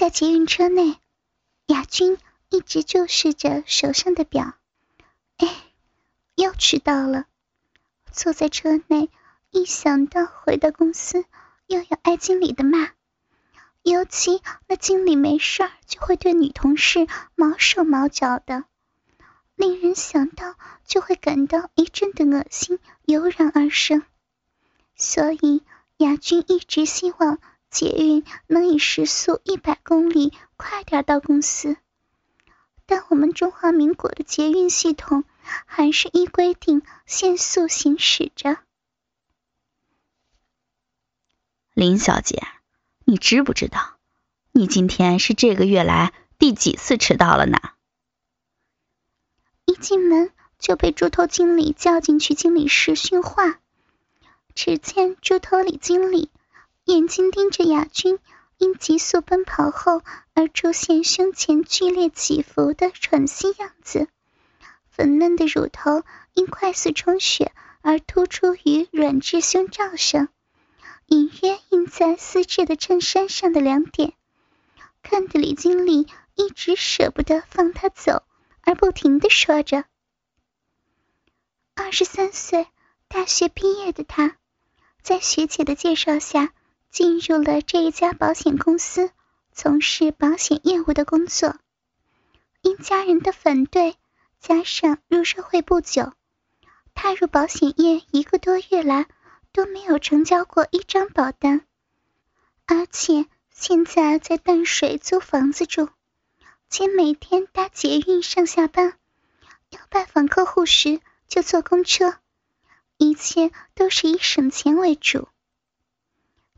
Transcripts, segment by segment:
在捷运车内，雅君一直注视着手上的表。哎，又迟到了。坐在车内，一想到回到公司又要挨经理的骂，尤其那经理没事儿就会对女同事毛手毛脚的，令人想到就会感到一阵的恶心油然而生。所以雅君一直希望捷运能以时速一百公里快点到公司，但我们中华民国的捷运系统还是依规定限速行驶着。林小姐，你知不知道，你今天是这个月来第几次迟到了呢？一进门就被猪头经理叫进去经理室训话。只见猪头李经理眼睛盯着雅君因急速奔跑后而出现胸前剧烈起伏的喘息样子，粉嫩的乳头因快速充血而突出于软质胸罩上，隐约印在丝质的衬衫上的两点，看得李经理一直舍不得放他走，而不停的说着：“二十三岁，大学毕业的他。”在学姐的介绍下，进入了这一家保险公司，从事保险业务的工作。因家人的反对，加上入社会不久，踏入保险业一个多月来都没有成交过一张保单。而且现在在淡水租房子住，且每天搭捷运上下班，要拜访客户时就坐公车。一切都是以省钱为主。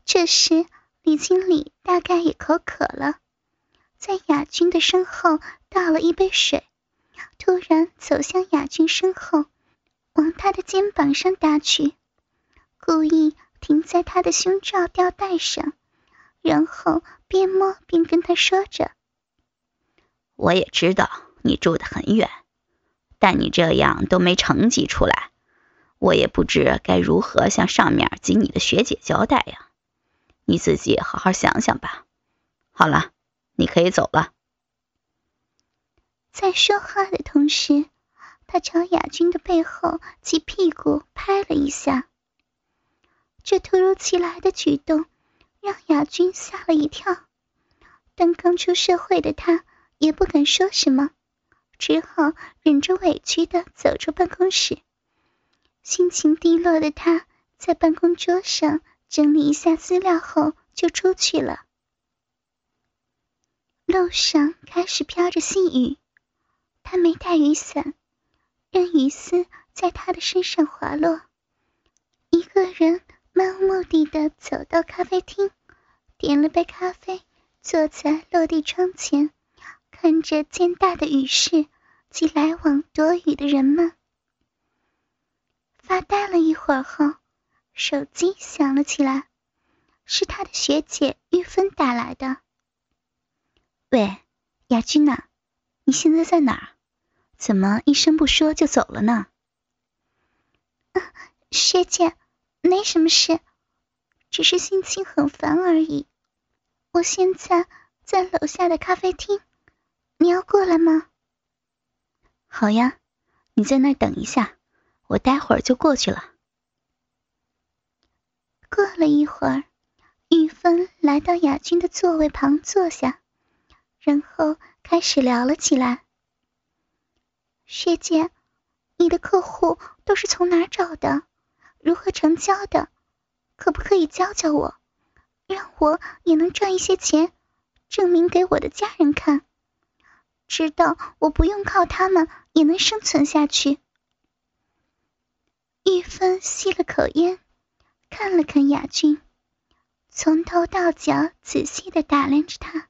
这时，李经理大概也口渴了，在雅君的身后倒了一杯水，突然走向雅君身后，往他的肩膀上搭去，故意停在他的胸罩吊带上，然后边摸边跟他说着：“我也知道你住得很远，但你这样都没成绩出来。”我也不知该如何向上面及你的学姐交代呀，你自己好好想想吧。好了，你可以走了。在说话的同时，他朝雅君的背后及屁股拍了一下。这突如其来的举动让雅君吓了一跳，但刚出社会的他也不敢说什么，只好忍着委屈的走出办公室。心情低落的他，在办公桌上整理一下资料后，就出去了。路上开始飘着细雨，他没带雨伞，任雨丝在他的身上滑落。一个人漫无目的的走到咖啡厅，点了杯咖啡，坐在落地窗前，看着渐大的雨势及来往躲雨的人们。发呆了一会儿后，手机响了起来，是他的学姐玉芬打来的。喂，雅君呐，你现在在哪儿？怎么一声不说就走了呢？学姐，没什么事，只是心情很烦而已。我现在在楼下的咖啡厅，你要过来吗？好呀，你在那儿等一下。我待会儿就过去了。过了一会儿，玉芬来到雅君的座位旁坐下，然后开始聊了起来。学姐，你的客户都是从哪儿找的？如何成交的？可不可以教教我，让我也能赚一些钱，证明给我的家人看，知道我不用靠他们也能生存下去。玉芬吸了口烟，看了看雅君，从头到脚仔细的打量着他。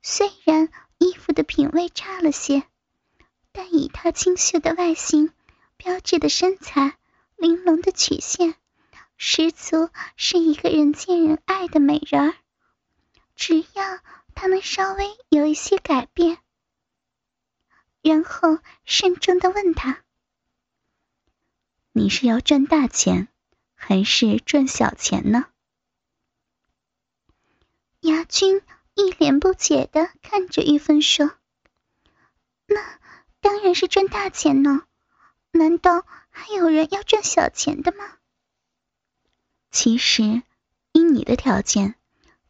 虽然衣服的品味差了些，但以她清秀的外形、标致的身材、玲珑的曲线，十足是一个人见人爱的美人儿。只要她能稍微有一些改变，然后慎重的问他。你是要赚大钱，还是赚小钱呢？牙君一脸不解的看着玉芬说：“那当然是赚大钱呢，难道还有人要赚小钱的吗？”其实，以你的条件，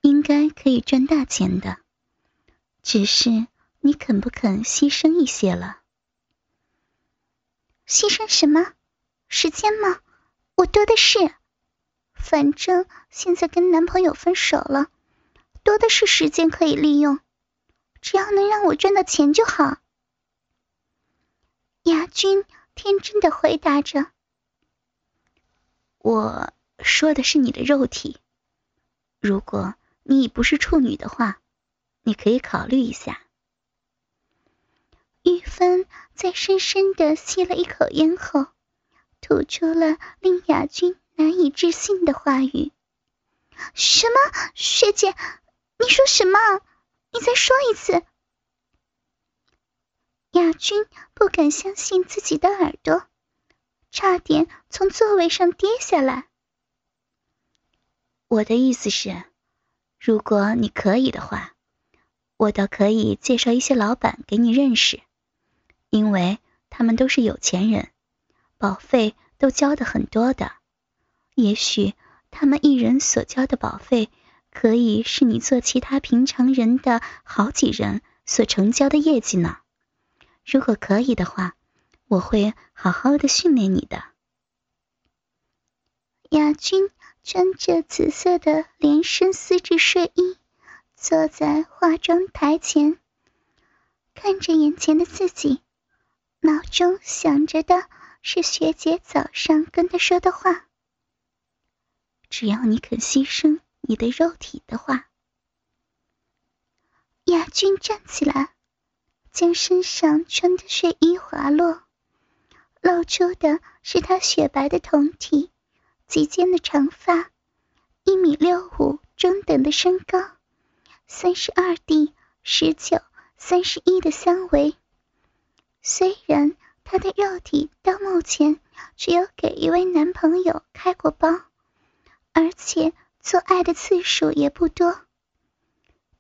应该可以赚大钱的，只是你肯不肯牺牲一些了？牺牲什么？时间吗？我多的是。反正现在跟男朋友分手了，多的是时间可以利用，只要能让我赚到钱就好。牙君天真的回答着：“我。”说的是你的肉体，如果你已不是处女的话，你可以考虑一下。玉芬在深深的吸了一口烟后，吐出了令雅君难以置信的话语：“什么？学姐，你说什么？你再说一次！”雅君不敢相信自己的耳朵，差点从座位上跌下来。我的意思是，如果你可以的话，我倒可以介绍一些老板给你认识，因为他们都是有钱人，保费都交的很多的。也许他们一人所交的保费，可以是你做其他平常人的好几人所成交的业绩呢。如果可以的话，我会好好的训练你的，亚军。穿着紫色的连身丝质睡衣，坐在化妆台前，看着眼前的自己，脑中想着的是学姐早上跟他说的话：“只要你肯牺牲你的肉体的话。”亚军站起来，将身上穿的睡衣滑落，露出的是他雪白的胴体。及肩的长发，一米六五中等的身高，三十二 D 十九三十一的三围。虽然她的肉体到目前只有给一位男朋友开过包，而且做爱的次数也不多，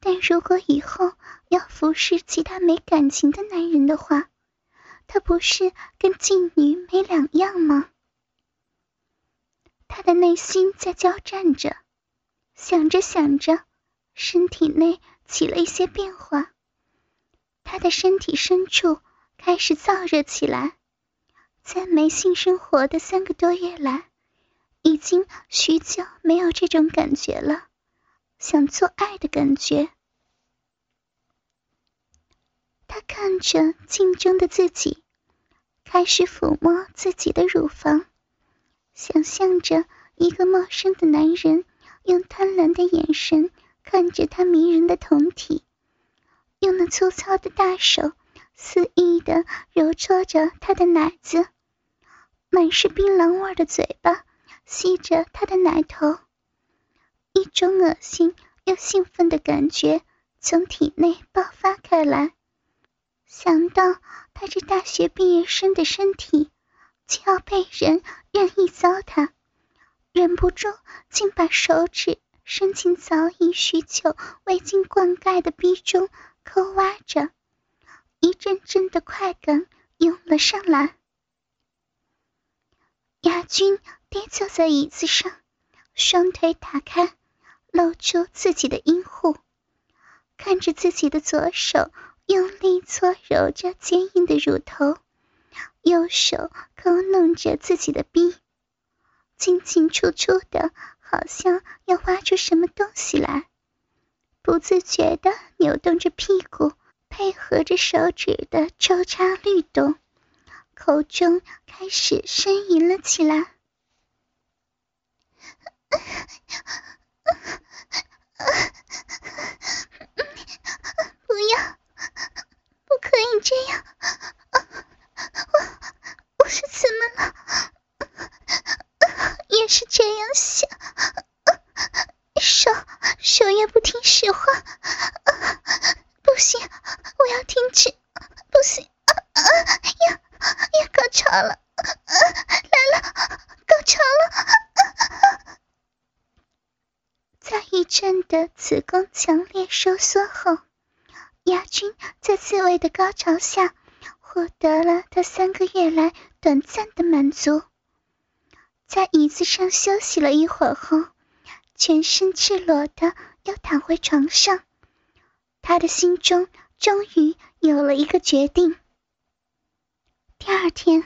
但如果以后要服侍其他没感情的男人的话，她不是跟妓女没两样吗？他的内心在交战着，想着想着，身体内起了一些变化。他的身体深处开始燥热起来，在没性生活的三个多月来，已经许久没有这种感觉了，想做爱的感觉。他看着镜中的自己，开始抚摸自己的乳房。想象着一个陌生的男人用贪婪的眼神看着他迷人的胴体，用那粗糙的大手肆意的揉搓着他的奶子，满是槟榔味的嘴巴吸着他的奶头，一种恶心又兴奋的感觉从体内爆发开来。想到他这大学毕业生的身体。就要被人任意糟蹋，忍不住竟把手指伸进早已许久未经灌溉的逼中抠挖着，一阵阵的快感涌了上来。亚军跌坐在椅子上，双腿打开，露出自己的阴户，看着自己的左手用力搓揉着坚硬的乳头。右手抠弄着自己的臂，进进出出的，好像要挖出什么东西来。不自觉的扭动着屁股，配合着手指的抽插律动，口中开始呻吟了起来。不要，不可以这样。我我是怎么了？也是这样想，手手也不听使唤，不行，停止，不行，要要高潮了，来了，高潮了，在一阵的子宫强烈收缩后，亚军在刺猬的高潮下获得了他三个月来短暂的满足。在椅子上休息了一会儿后，全身赤裸的又躺回床上。他的心中终于有了一个决定。第二天，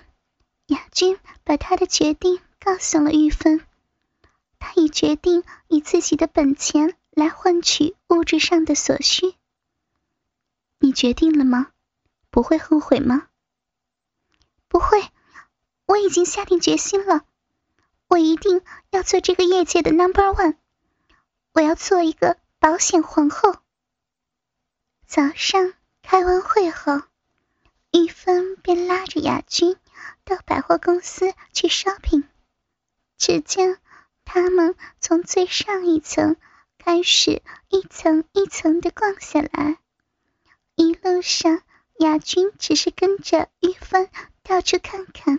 雅君把他的决定告诉了玉芬。他已决定以自己的本钱来换取物质上的所需。你决定了吗？不会后悔吗？不会，我已经下定决心了。我一定要做这个业界的 Number One。我要做一个保险皇后。早上开完会后，玉芬便拉着雅君到百货公司去 shopping。只见。他们从最上一层开始，一层一层的逛下来。一路上，雅君只是跟着玉芬到处看看，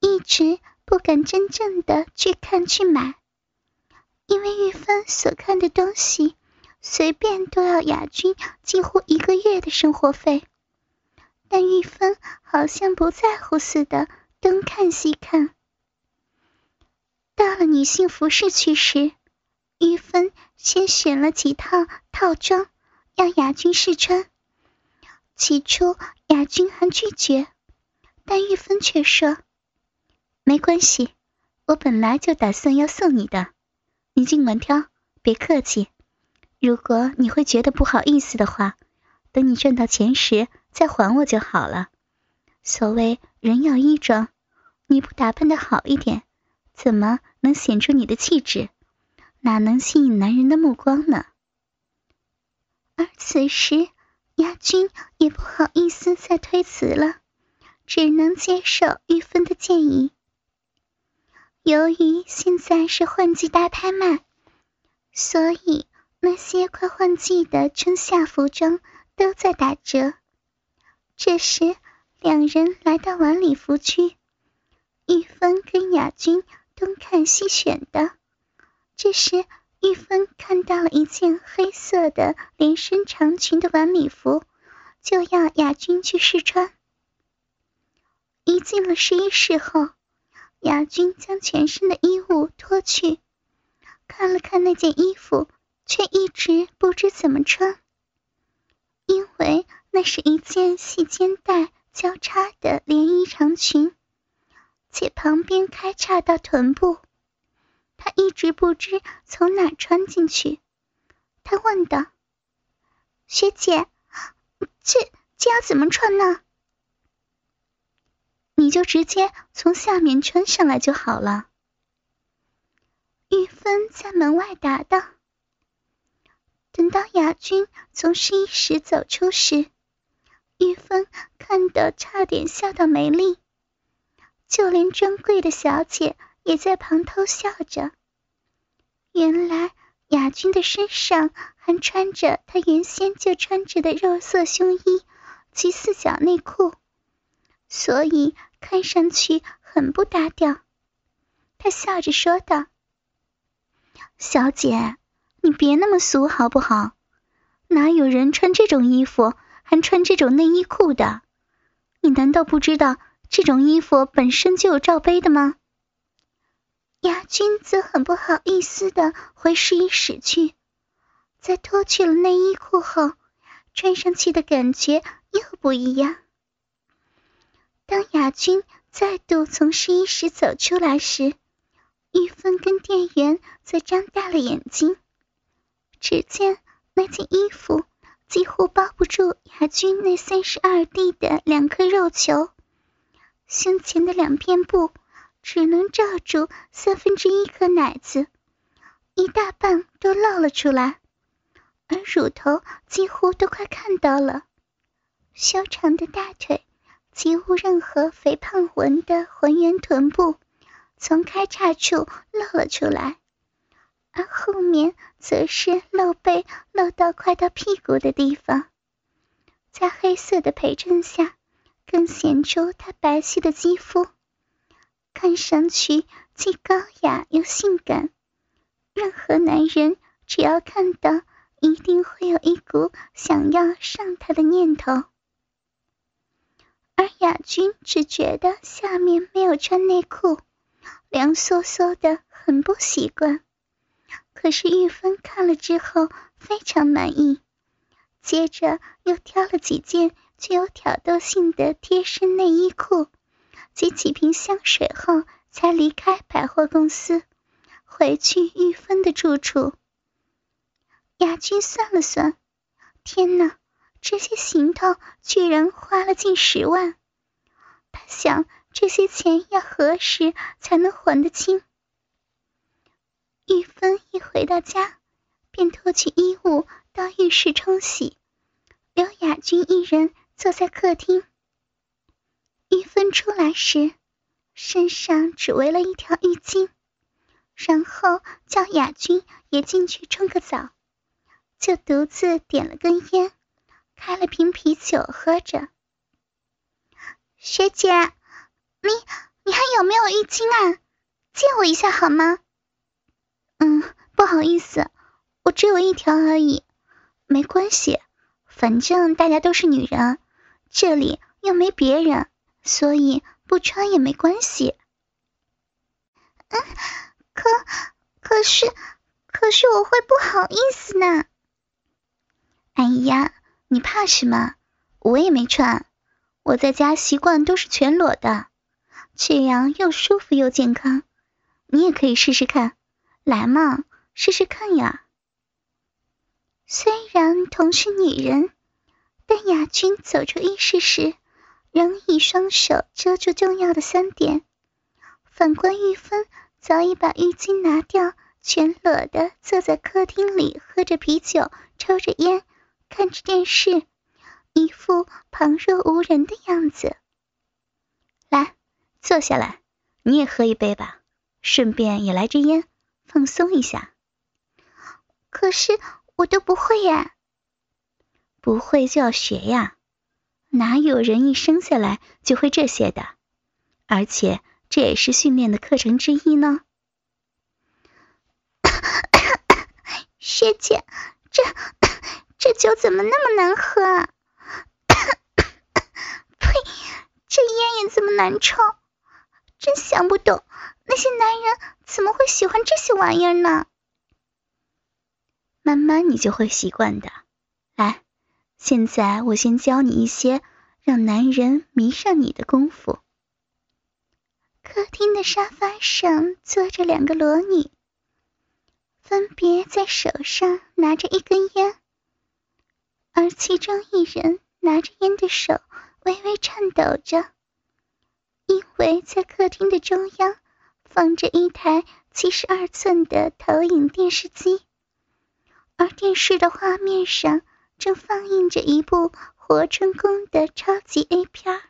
一直不敢真正的去看去买，因为玉芬所看的东西，随便都要雅君几乎一个月的生活费。但玉芬好像不在乎似的，东看西看。到了女性服饰区时，玉芬先选了几套套装，让雅君试穿。起初，雅君还拒绝，但玉芬却说：“没关系，我本来就打算要送你的，你尽管挑，别客气。如果你会觉得不好意思的话，等你赚到钱时再还我就好了。所谓人要衣装，你不打扮的好一点。”怎么能显出你的气质？哪能吸引男人的目光呢？而此时，亚军也不好意思再推辞了，只能接受玉芬的建议。由于现在是换季大拍卖，所以那些快换季的春夏服装都在打折。这时，两人来到晚礼服区，玉芬跟雅君。东看西选的，这时玉芬看到了一件黑色的连身长裙的晚礼服，就要雅君去试穿。一进了试衣室后，雅君将全身的衣物脱去，看了看那件衣服，却一直不知怎么穿，因为那是一件细肩带交叉的连衣长裙。且旁边开叉到臀部，他一直不知从哪穿进去。他问道：“学姐，这这要怎么穿呢？”“你就直接从下面穿上来就好了。”玉芬在门外答道。等到雅君从试衣室走出时，玉芬看得差点笑到没力。就连专柜的小姐也在旁偷笑着。原来雅君的身上还穿着她原先就穿着的肉色胸衣及四角内裤，所以看上去很不搭调。她笑着说道：“小姐，你别那么俗好不好？哪有人穿这种衣服还穿这种内衣裤的？你难道不知道？”这种衣服本身就有罩杯的吗？雅君则很不好意思的回试衣室去，在脱去了内衣裤后，穿上去的感觉又不一样。当雅君再度从试衣室走出来时，玉芬跟店员则张大了眼睛。只见那件衣服几乎包不住雅君那三十二 D 的两颗肉球。胸前的两片布只能罩住三分之一颗奶子，一大半都露了出来，而乳头几乎都快看到了。修长的大腿几无任何肥胖纹的浑圆臀部从开叉处露了出来，而后面则是露背露到快到屁股的地方，在黑色的陪衬下。更显出她白皙的肌肤，看上去既高雅又性感。任何男人只要看到一定会有一股想要上他的念头。而雅君只觉得下面没有穿内裤，凉飕飕的，很不习惯。可是玉芬看了之后非常满意，接着又挑了几件具有挑逗性的贴身内衣裤及几瓶香水后，才离开百货公司，回去玉芬的住处。亚军算了算，天哪，这些行头居然花了近十万。他想，这些钱要何时才能还得清？回到家，便脱去衣物到浴室冲洗，留雅君一人坐在客厅。玉芬出来时，身上只围了一条浴巾，然后叫雅君也进去冲个澡，就独自点了根烟，开了瓶啤酒喝着。学姐，你你还有没有浴巾啊？借我一下好吗？嗯，不好意思，我只有一条而已。没关系，反正大家都是女人，这里又没别人，所以不穿也没关系。嗯，可可是可是我会不好意思呢。哎呀，你怕什么？我也没穿，我在家习惯都是全裸的，这样又舒服又健康。你也可以试试看。来嘛，试试看呀！虽然同是女人，但雅君走出浴室时，仍以双手遮住重要的三点。反观玉芬，早已把浴巾拿掉，全裸的坐在客厅里，喝着啤酒，抽着烟，看着电视，一副旁若无人的样子。来，坐下来，你也喝一杯吧，顺便也来支烟。放松一下，可是我都不会呀。不会就要学呀，哪有人一生下来就会这些的？而且这也是训练的课程之一呢。学姐，这这酒怎么那么难喝啊？呸！这烟也这么难抽，真想不懂。那些男人怎么会喜欢这些玩意儿呢？慢慢你就会习惯的。来，现在我先教你一些让男人迷上你的功夫。客厅的沙发上坐着两个裸女，分别在手上拿着一根烟，而其中一人拿着烟的手微微颤抖着，因为在客厅的中央。放着一台七十二寸的投影电视机，而电视的画面上正放映着一部活春宫的超级 A 片儿。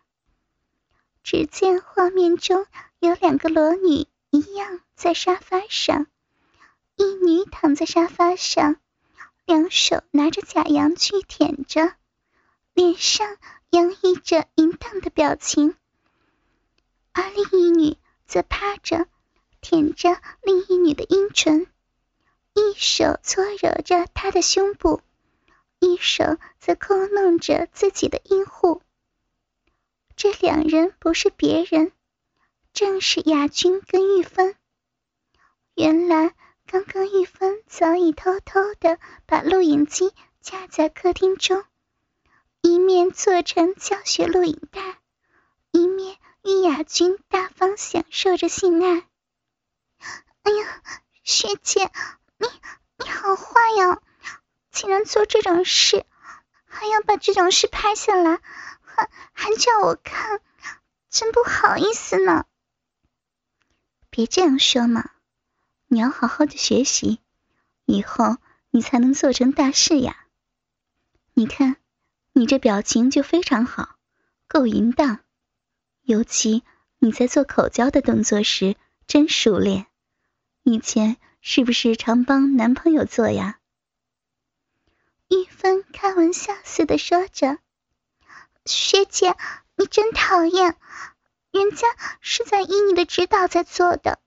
只见画面中有两个裸女一样在沙发上，一女躺在沙发上，两手拿着假阳具舔着，脸上洋溢着淫荡的表情，而另一女则趴着。舔着另一女的阴唇，一手搓揉着他的胸部，一手则抠弄着自己的阴户。这两人不是别人，正是雅君跟玉芬。原来刚刚玉芬早已偷偷的把录影机架在客厅中，一面做成教学录影带，一面与雅君大方享受着性爱。哎呀，学姐，你你好坏呀！竟然做这种事，还要把这种事拍下来，还还叫我看，真不好意思呢。别这样说嘛，你要好好的学习，以后你才能做成大事呀。你看，你这表情就非常好，够淫荡，尤其你在做口交的动作时，真熟练。以前是不是常帮男朋友做呀？玉芬开玩笑似的说着：“学姐，你真讨厌，人家是在依你的指导在做的。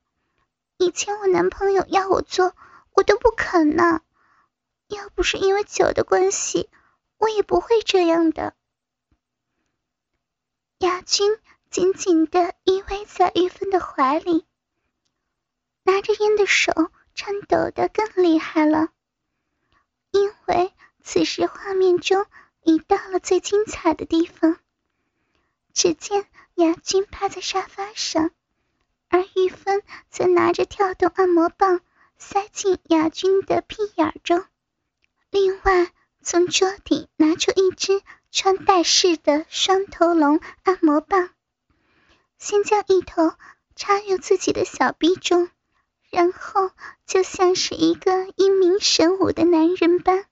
以前我男朋友要我做，我都不肯呢。要不是因为酒的关系，我也不会这样的。亚军紧紧地依偎在玉芬的怀里，拿着烟的手颤抖得更厉害了，因为此时画面中已到了最精彩的地方。只见亚军趴在沙发上，而玉芬则拿着跳动按摩棒塞进亚军的屁眼中，另外从桌底拿出一只穿戴式的双头龙按摩棒，先将一头插入自己的小臂中，然后就像是一个英明神武的男人般，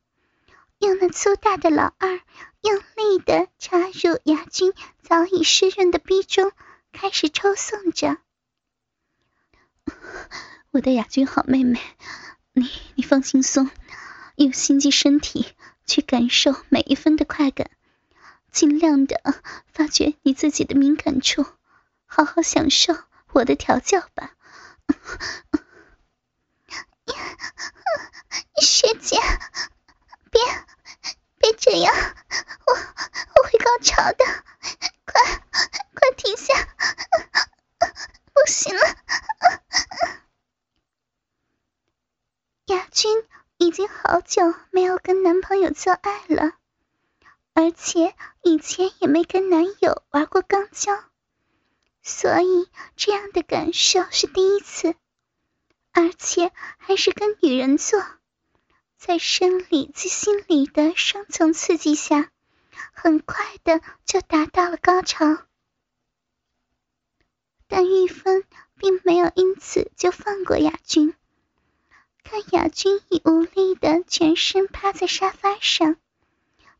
用那粗大的老二。用力的插入雅君早已湿润的逼中，开始抽送着。我的雅君好妹妹，你你放轻松，用心机身体去感受每一分的快感，尽量的发掘你自己的敏感处，好好享受我的调教吧。学姐，别别这样。我我会高潮的，快快停下！不行了，雅君已经好久没有跟男朋友做爱了，而且以前也没跟男友玩过肛交，所以这样的感受是第一次，而且还是跟女人做。在生理及心理的双重刺激下，很快的就达到了高潮。但玉芬并没有因此就放过雅君，看雅君已无力的全身趴在沙发上，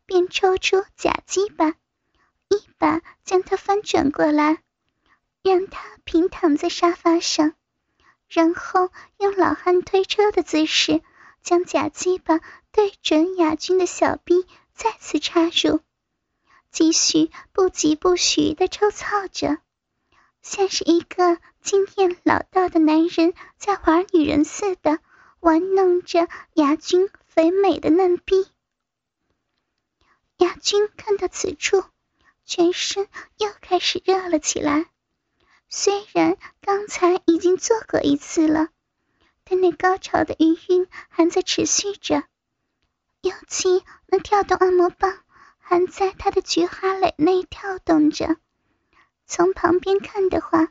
便抽出假鸡巴，一把将他翻转过来，让他平躺在沙发上，然后用老汉推车的姿势。将假鸡巴对准雅君的小臂，再次插入，继续不疾不徐的抽操着，像是一个经验老道的男人在玩女人似的玩弄着雅君肥美的嫩臂。雅君看到此处，全身又开始热了起来，虽然刚才已经做过一次了。但那高潮的余韵还在持续着，尤其那跳动按摩棒还在他的菊花蕾内跳动着。从旁边看的话，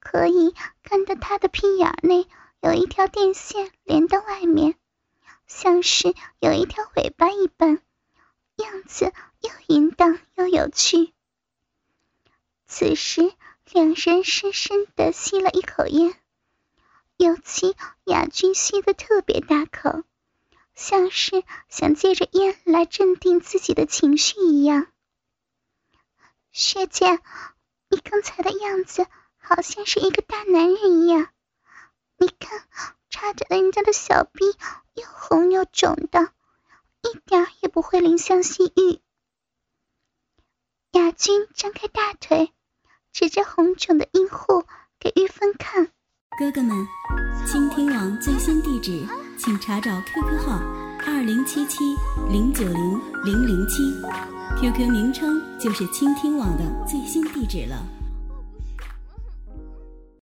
可以看到他的屁眼内有一条电线连到外面，像是有一条尾巴一般，样子又淫荡又有趣。此时，两人深深的吸了一口烟。尤其雅君吸的特别大口，像是想借着烟来镇定自己的情绪一样。学姐，你刚才的样子好像是一个大男人一样。你看，插着人家的小臂又红又肿的，一点也不会怜香惜玉。雅君张开大腿，指着红肿的阴户给玉芬看。哥哥们，倾听网最新地址，请查找 QQ 号二零七七零九零零零七，QQ 名称就是倾听网的最新地址了。